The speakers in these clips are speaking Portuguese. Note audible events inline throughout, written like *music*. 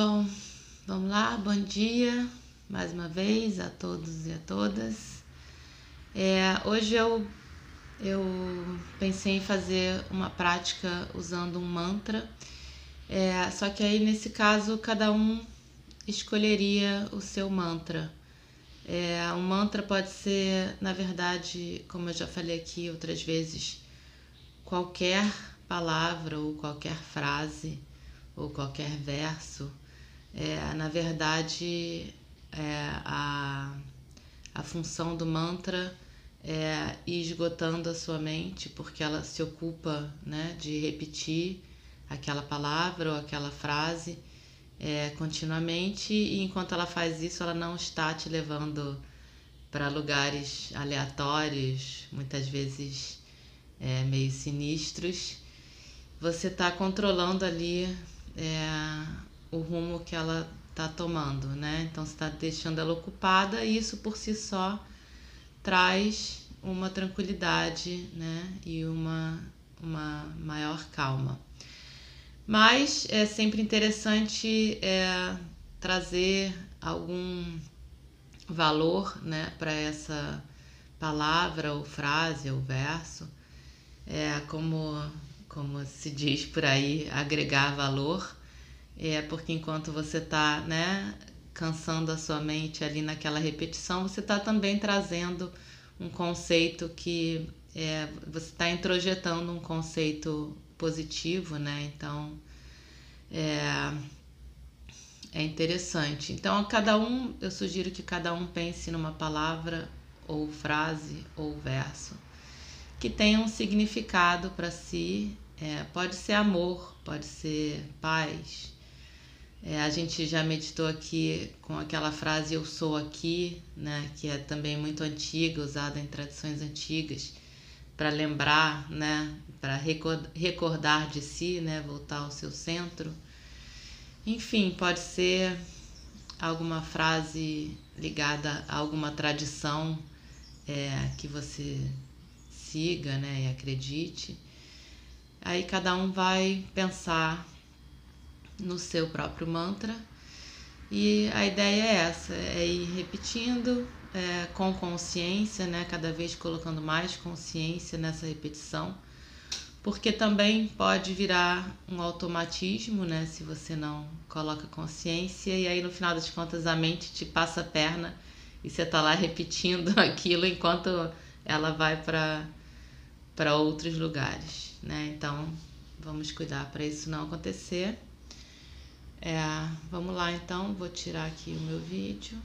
Bom, vamos lá, bom dia mais uma vez a todos e a todas. É, hoje eu, eu pensei em fazer uma prática usando um mantra, é, só que aí nesse caso cada um escolheria o seu mantra. É, um mantra pode ser, na verdade, como eu já falei aqui outras vezes, qualquer palavra ou qualquer frase ou qualquer verso. É, na verdade, é, a, a função do mantra é ir esgotando a sua mente, porque ela se ocupa né, de repetir aquela palavra ou aquela frase é, continuamente, e enquanto ela faz isso, ela não está te levando para lugares aleatórios, muitas vezes é, meio sinistros. Você está controlando ali é, o rumo que ela está tomando, né? Então você está deixando ela ocupada e isso por si só traz uma tranquilidade, né? E uma, uma maior calma. Mas é sempre interessante é, trazer algum valor, né? Para essa palavra ou frase ou verso, é como como se diz por aí, agregar valor é porque enquanto você está né, cansando a sua mente ali naquela repetição, você está também trazendo um conceito que é, você está introjetando um conceito positivo, né? Então é, é interessante. Então, cada um, eu sugiro que cada um pense numa palavra ou frase ou verso que tenha um significado para si. É, pode ser amor, pode ser paz, é, a gente já meditou aqui com aquela frase eu sou aqui, né, que é também muito antiga, usada em tradições antigas, para lembrar, né, para recordar de si, né, voltar ao seu centro. Enfim, pode ser alguma frase ligada a alguma tradição é, que você siga né, e acredite. Aí cada um vai pensar no seu próprio mantra. E a ideia é essa, é ir repetindo é, com consciência, né? Cada vez colocando mais consciência nessa repetição, porque também pode virar um automatismo, né? Se você não coloca consciência e aí no final das contas a mente te passa a perna e você tá lá *laughs* repetindo aquilo enquanto ela vai para para outros lugares, né? Então vamos cuidar para isso não acontecer. É, vamos lá então, vou tirar aqui o meu vídeo.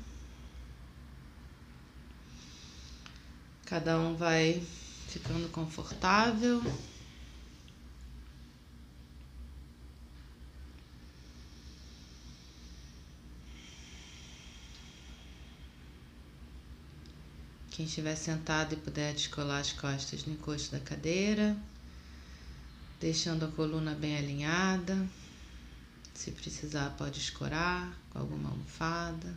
Cada um vai ficando confortável. Quem estiver sentado e puder descolar as costas no encosto da cadeira, deixando a coluna bem alinhada. Se precisar, pode escorar com alguma almofada.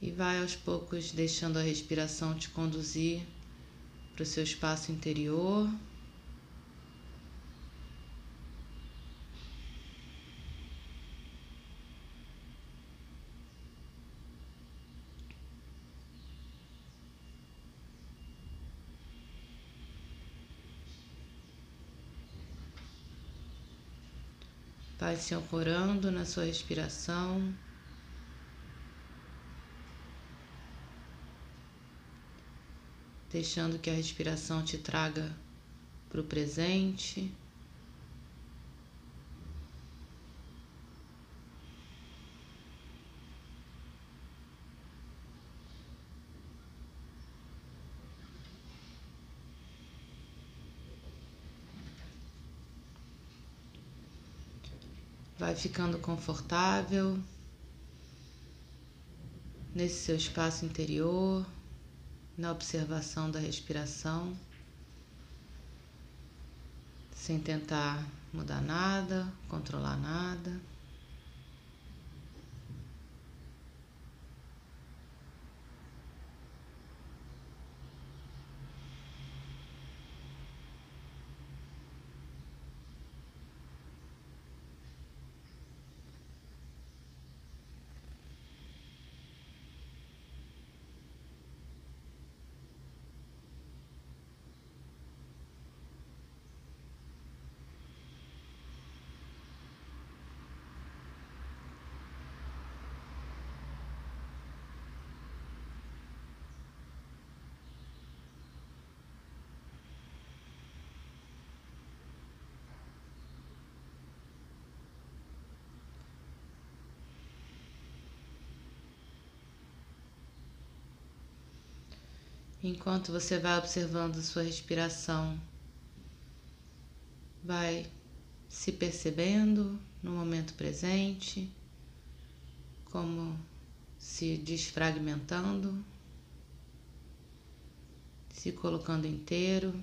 E vai aos poucos deixando a respiração te conduzir para o seu espaço interior. Vai se ancorando na sua respiração. Deixando que a respiração te traga para o presente. Ficando confortável nesse seu espaço interior, na observação da respiração, sem tentar mudar nada, controlar nada. Enquanto você vai observando sua respiração, vai se percebendo no momento presente, como se desfragmentando, se colocando inteiro.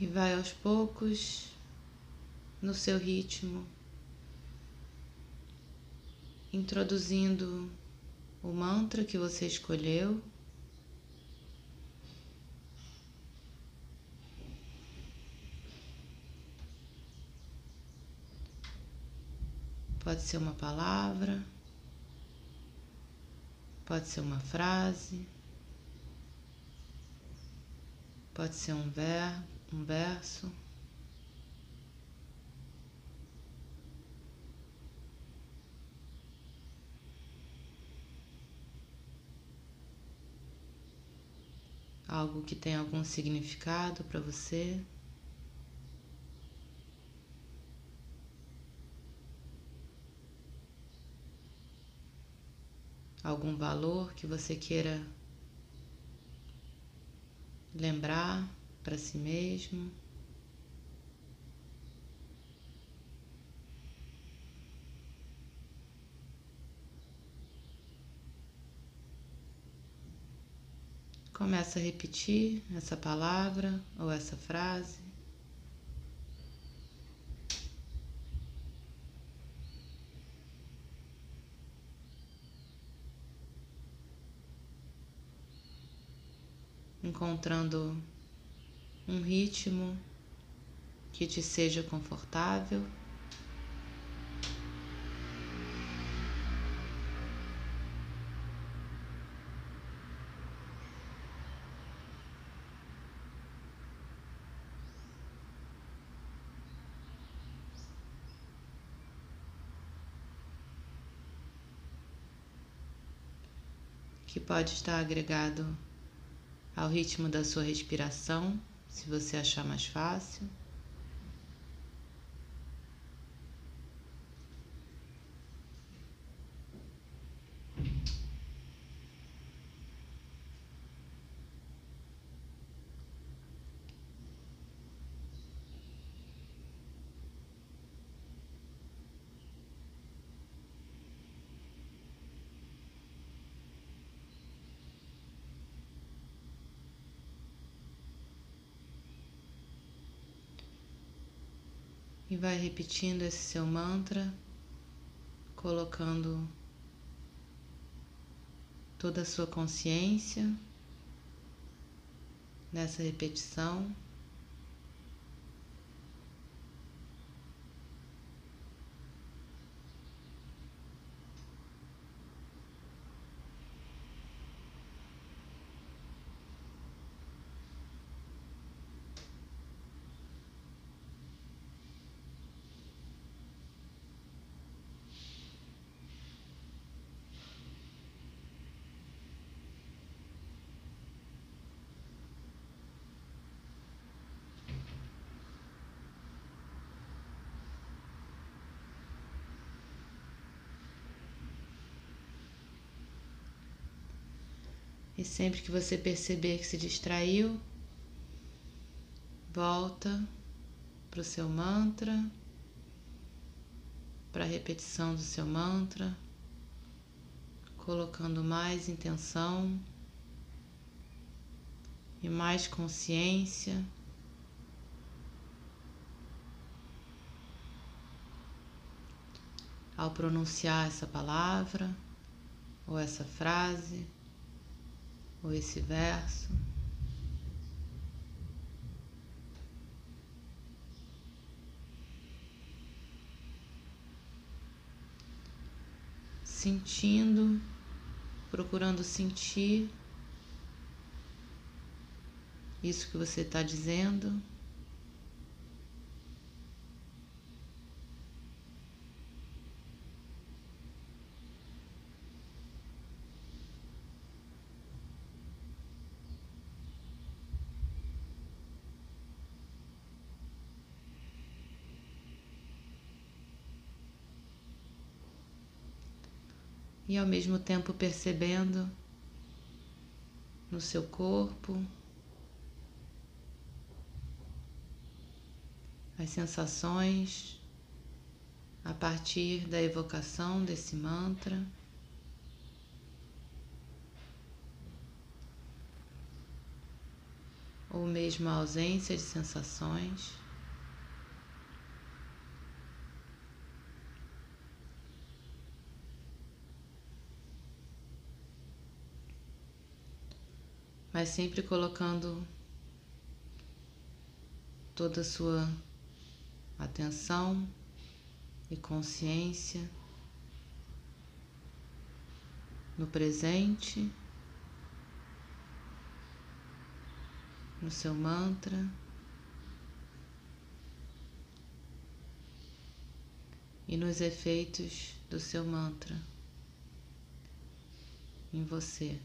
E vai aos poucos, no seu ritmo, introduzindo o mantra que você escolheu. Pode ser uma palavra, pode ser uma frase, pode ser um verbo um verso. Algo que tem algum significado para você. Algum valor que você queira lembrar para si mesmo. Começa a repetir essa palavra ou essa frase. Encontrando um ritmo que te seja confortável. Que pode estar agregado ao ritmo da sua respiração se você achar mais fácil. Vai repetindo esse seu mantra, colocando toda a sua consciência nessa repetição. E sempre que você perceber que se distraiu, volta para o seu mantra, para a repetição do seu mantra, colocando mais intenção e mais consciência. Ao pronunciar essa palavra ou essa frase ou esse verso. Sentindo, procurando sentir isso que você está dizendo. E ao mesmo tempo percebendo no seu corpo as sensações a partir da evocação desse mantra. Ou mesmo a ausência de sensações. Mas sempre colocando toda a sua atenção e consciência no presente, no seu mantra. E nos efeitos do seu mantra em você.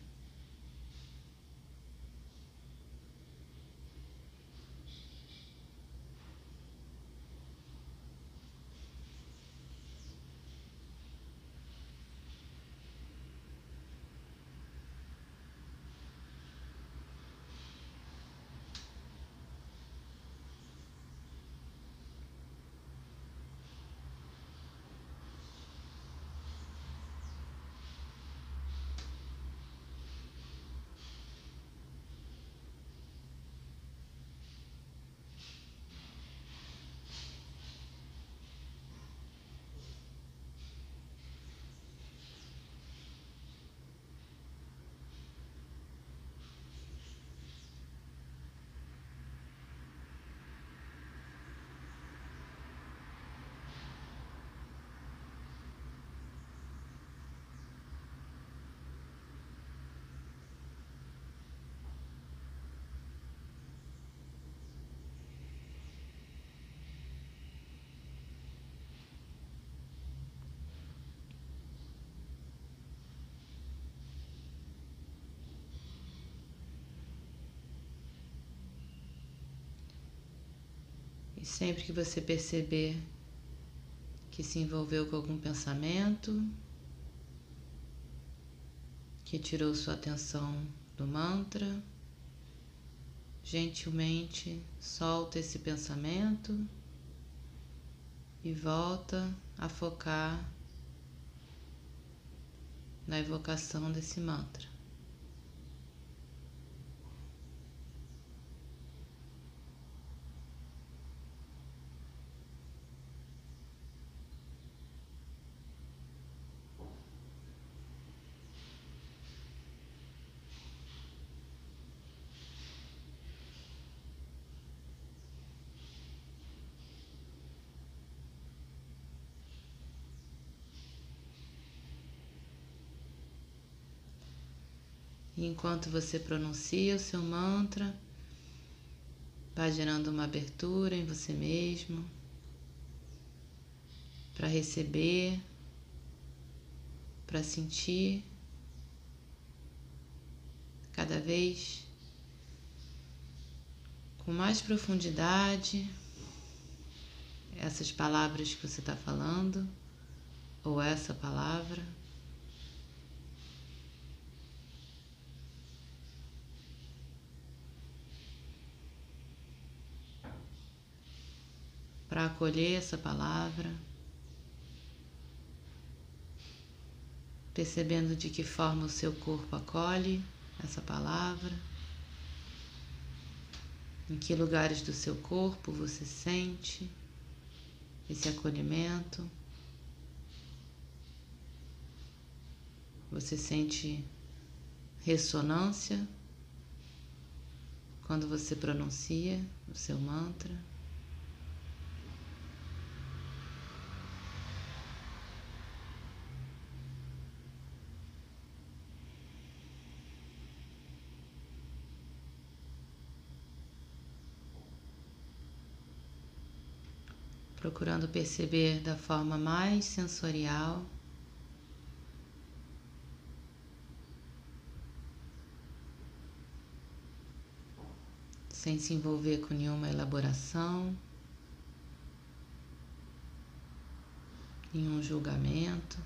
E sempre que você perceber que se envolveu com algum pensamento, que tirou sua atenção do mantra, gentilmente solta esse pensamento e volta a focar na evocação desse mantra. Enquanto você pronuncia o seu mantra, vai gerando uma abertura em você mesmo para receber, para sentir cada vez com mais profundidade essas palavras que você está falando ou essa palavra. Para acolher essa palavra, percebendo de que forma o seu corpo acolhe essa palavra, em que lugares do seu corpo você sente esse acolhimento. Você sente ressonância quando você pronuncia o seu mantra. Procurando perceber da forma mais sensorial. Sem se envolver com nenhuma elaboração, nenhum julgamento.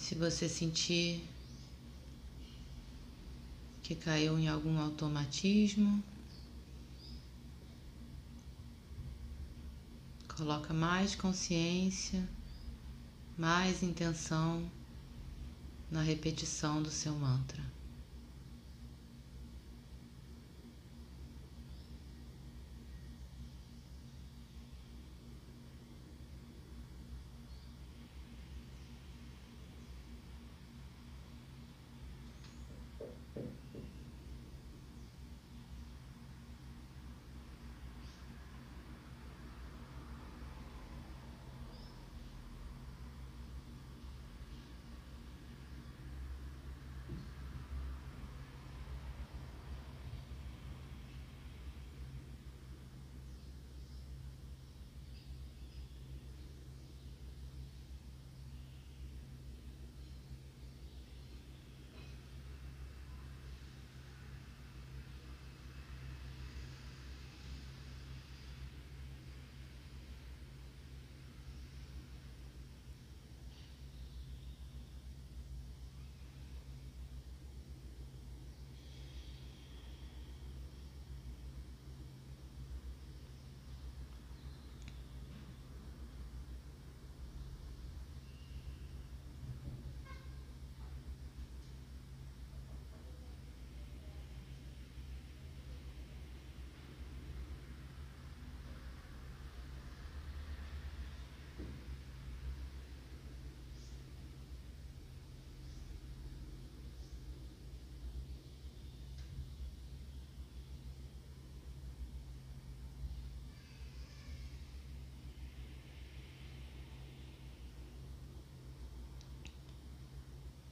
Se você sentir que caiu em algum automatismo, coloca mais consciência, mais intenção na repetição do seu mantra.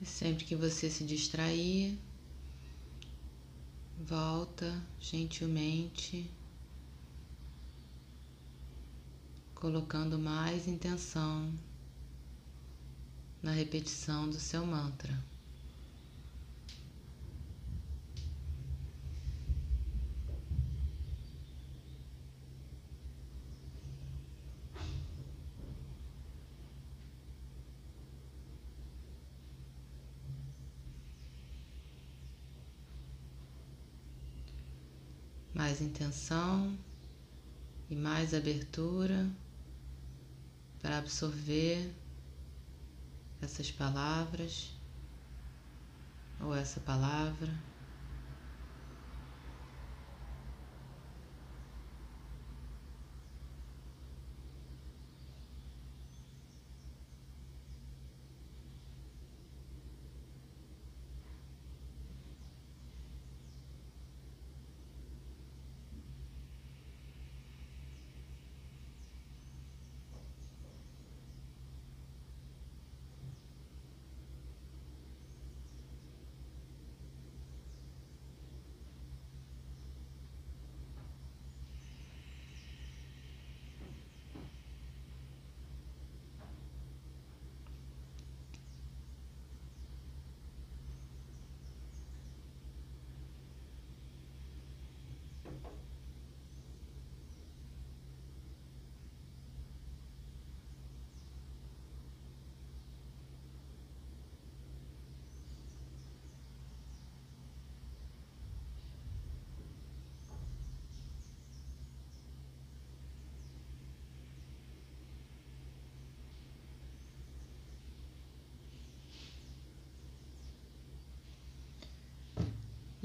Sempre que você se distrair, volta gentilmente, colocando mais intenção na repetição do seu mantra. Mais intenção e mais abertura para absorver essas palavras ou essa palavra.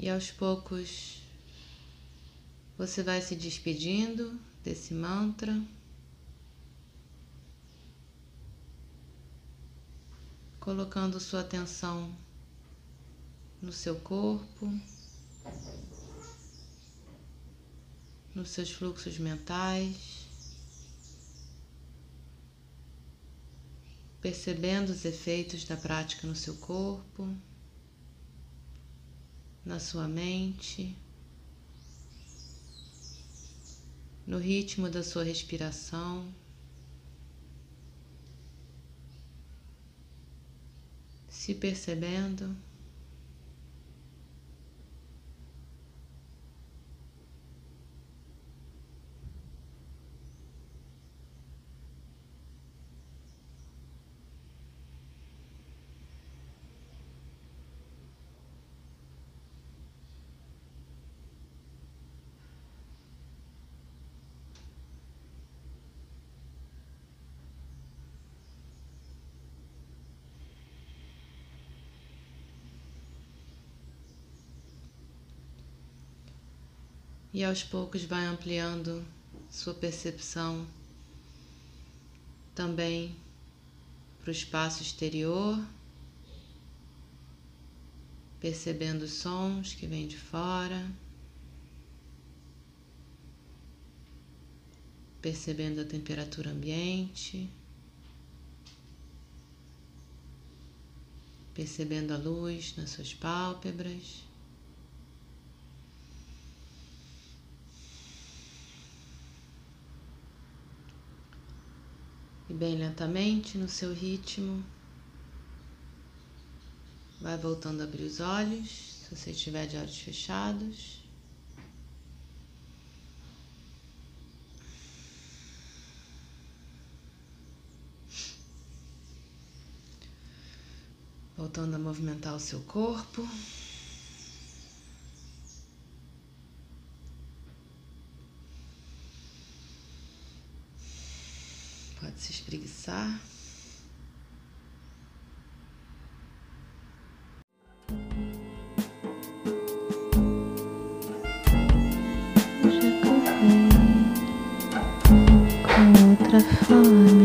E aos poucos você vai se despedindo desse mantra. Colocando sua atenção no seu corpo, nos seus fluxos mentais, percebendo os efeitos da prática no seu corpo na sua mente, no ritmo da sua respiração. Se percebendo. E aos poucos vai ampliando sua percepção também para o espaço exterior, percebendo os sons que vêm de fora, percebendo a temperatura ambiente, percebendo a luz nas suas pálpebras. Bem lentamente, no seu ritmo, vai voltando a abrir os olhos, se você estiver de olhos fechados. Voltando a movimentar o seu corpo. Pode se espreguiçar. Já com outra fome,